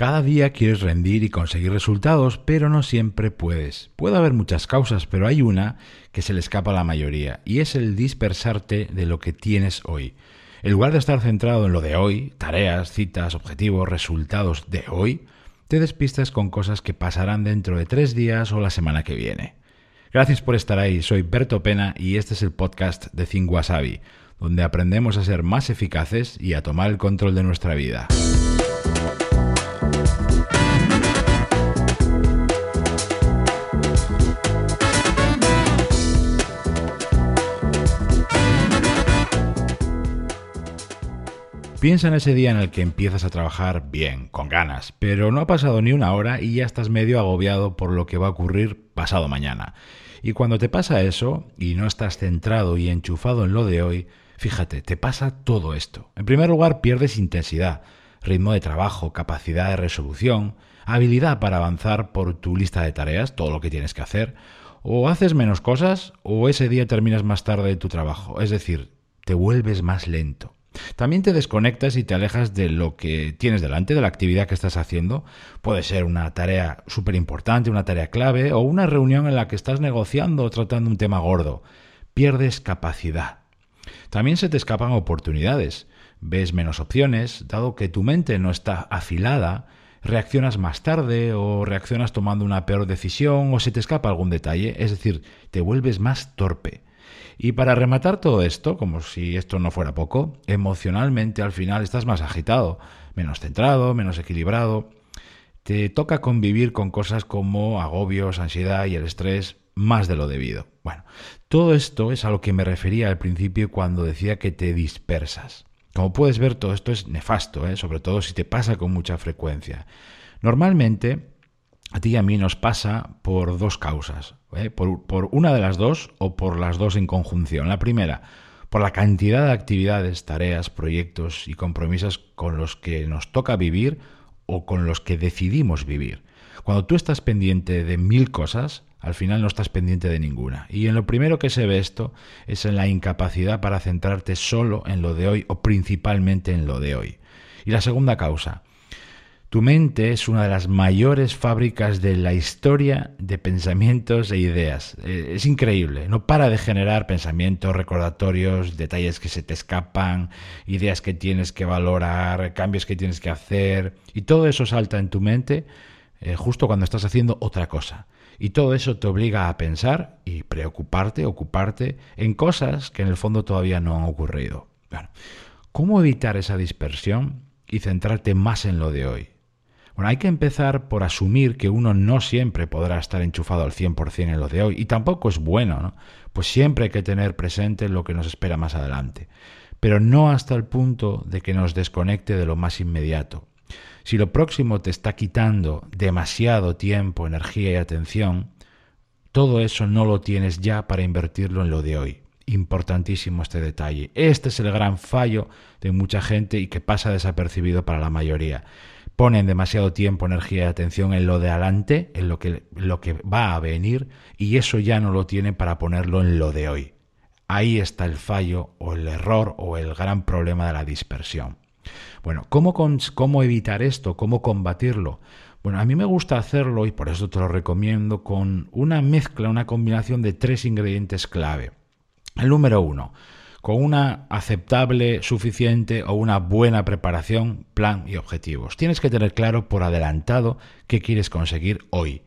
Cada día quieres rendir y conseguir resultados, pero no siempre puedes. Puede haber muchas causas, pero hay una que se le escapa a la mayoría, y es el dispersarte de lo que tienes hoy. En lugar de estar centrado en lo de hoy, tareas, citas, objetivos, resultados de hoy, te despistas con cosas que pasarán dentro de tres días o la semana que viene. Gracias por estar ahí, soy Berto Pena y este es el podcast de Think donde aprendemos a ser más eficaces y a tomar el control de nuestra vida. Piensa en ese día en el que empiezas a trabajar bien, con ganas, pero no ha pasado ni una hora y ya estás medio agobiado por lo que va a ocurrir pasado mañana. Y cuando te pasa eso y no estás centrado y enchufado en lo de hoy, fíjate, te pasa todo esto. En primer lugar, pierdes intensidad, ritmo de trabajo, capacidad de resolución, habilidad para avanzar por tu lista de tareas, todo lo que tienes que hacer, o haces menos cosas o ese día terminas más tarde tu trabajo, es decir, te vuelves más lento. También te desconectas y te alejas de lo que tienes delante, de la actividad que estás haciendo. Puede ser una tarea súper importante, una tarea clave o una reunión en la que estás negociando o tratando un tema gordo. Pierdes capacidad. También se te escapan oportunidades. Ves menos opciones, dado que tu mente no está afilada, reaccionas más tarde o reaccionas tomando una peor decisión o se te escapa algún detalle, es decir, te vuelves más torpe. Y para rematar todo esto, como si esto no fuera poco, emocionalmente al final estás más agitado, menos centrado, menos equilibrado. Te toca convivir con cosas como agobios, ansiedad y el estrés más de lo debido. Bueno, todo esto es a lo que me refería al principio cuando decía que te dispersas. Como puedes ver, todo esto es nefasto, ¿eh? sobre todo si te pasa con mucha frecuencia. Normalmente a ti y a mí nos pasa por dos causas, ¿eh? por, por, una de las dos o por las dos en conjunción. La primera, por la cantidad de actividades, tareas, proyectos y compromisos con los que nos toca vivir o con los que decidimos vivir. Cuando tú estás pendiente de mil cosas, al final no estás pendiente de ninguna. Y en lo primero que se ve esto es en la incapacidad para centrarte solo en lo de hoy o principalmente en lo de hoy. Y la segunda causa, tu mente es una de las mayores fábricas de la historia de pensamientos e ideas. Eh, es increíble, no para de generar pensamientos, recordatorios, detalles que se te escapan, ideas que tienes que valorar, cambios que tienes que hacer, y todo eso salta en tu mente eh, justo cuando estás haciendo otra cosa. Y todo eso te obliga a pensar y preocuparte, ocuparte en cosas que en el fondo todavía no han ocurrido. ¿cómo evitar esa dispersión y centrarte más en lo de hoy? Bueno, hay que empezar por asumir que uno no siempre podrá estar enchufado al 100% en lo de hoy, y tampoco es bueno, ¿no? Pues siempre hay que tener presente lo que nos espera más adelante, pero no hasta el punto de que nos desconecte de lo más inmediato. Si lo próximo te está quitando demasiado tiempo, energía y atención, todo eso no lo tienes ya para invertirlo en lo de hoy. Importantísimo este detalle. Este es el gran fallo de mucha gente y que pasa desapercibido para la mayoría ponen demasiado tiempo, energía y atención en lo de adelante, en lo que, lo que va a venir, y eso ya no lo tienen para ponerlo en lo de hoy. Ahí está el fallo o el error o el gran problema de la dispersión. Bueno, ¿cómo, cómo evitar esto? ¿Cómo combatirlo? Bueno, a mí me gusta hacerlo y por eso te lo recomiendo con una mezcla, una combinación de tres ingredientes clave. El número uno, con una aceptable, suficiente o una buena preparación, plan y objetivos. Tienes que tener claro por adelantado qué quieres conseguir hoy,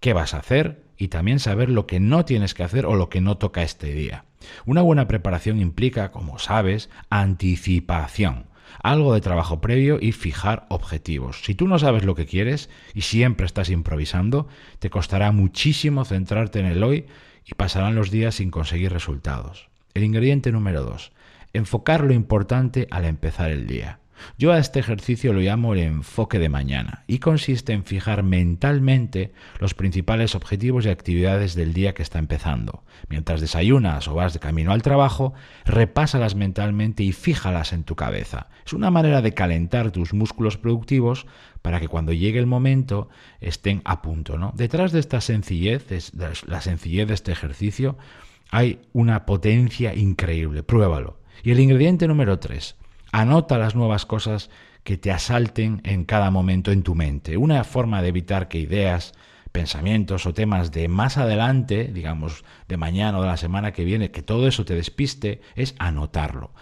qué vas a hacer y también saber lo que no tienes que hacer o lo que no toca este día. Una buena preparación implica, como sabes, anticipación algo de trabajo previo y fijar objetivos. Si tú no sabes lo que quieres y siempre estás improvisando, te costará muchísimo centrarte en el hoy y pasarán los días sin conseguir resultados. El ingrediente número dos, enfocar lo importante al empezar el día. Yo a este ejercicio lo llamo el enfoque de mañana y consiste en fijar mentalmente los principales objetivos y actividades del día que está empezando. Mientras desayunas o vas de camino al trabajo, repásalas mentalmente y fíjalas en tu cabeza. Es una manera de calentar tus músculos productivos para que cuando llegue el momento estén a punto. ¿no? Detrás de esta sencillez, la sencillez de este ejercicio, hay una potencia increíble. Pruébalo. Y el ingrediente número tres, anota las nuevas cosas que te asalten en cada momento en tu mente. Una forma de evitar que ideas, pensamientos o temas de más adelante, digamos de mañana o de la semana que viene, que todo eso te despiste, es anotarlo.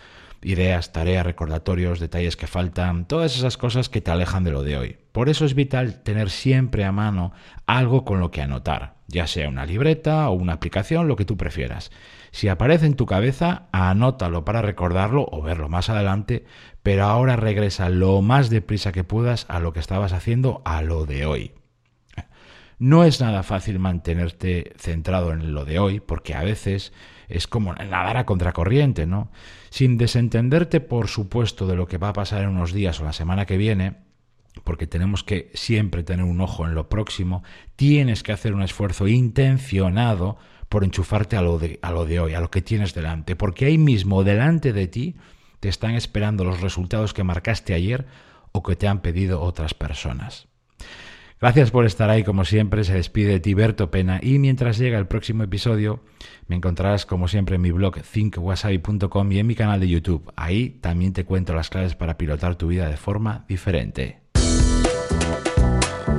Ideas, tareas, recordatorios, detalles que faltan, todas esas cosas que te alejan de lo de hoy. Por eso es vital tener siempre a mano algo con lo que anotar, ya sea una libreta o una aplicación, lo que tú prefieras. Si aparece en tu cabeza, anótalo para recordarlo o verlo más adelante, pero ahora regresa lo más deprisa que puedas a lo que estabas haciendo a lo de hoy. No es nada fácil mantenerte centrado en lo de hoy, porque a veces es como nadar a contracorriente, ¿no? Sin desentenderte, por supuesto, de lo que va a pasar en unos días o la semana que viene, porque tenemos que siempre tener un ojo en lo próximo, tienes que hacer un esfuerzo intencionado por enchufarte a lo de, hoy, a lo que tienes delante, porque ahí mismo, delante de ti, te están esperando los resultados que marcaste ayer o que te han pedido otras personas. Gracias por estar ahí, como siempre, se despide de Tiberto Pena y mientras llega el próximo episodio me encontrarás como siempre en mi blog thinkwasabi.com y en mi canal de YouTube. Ahí también te cuento las claves para pilotar tu vida de forma diferente.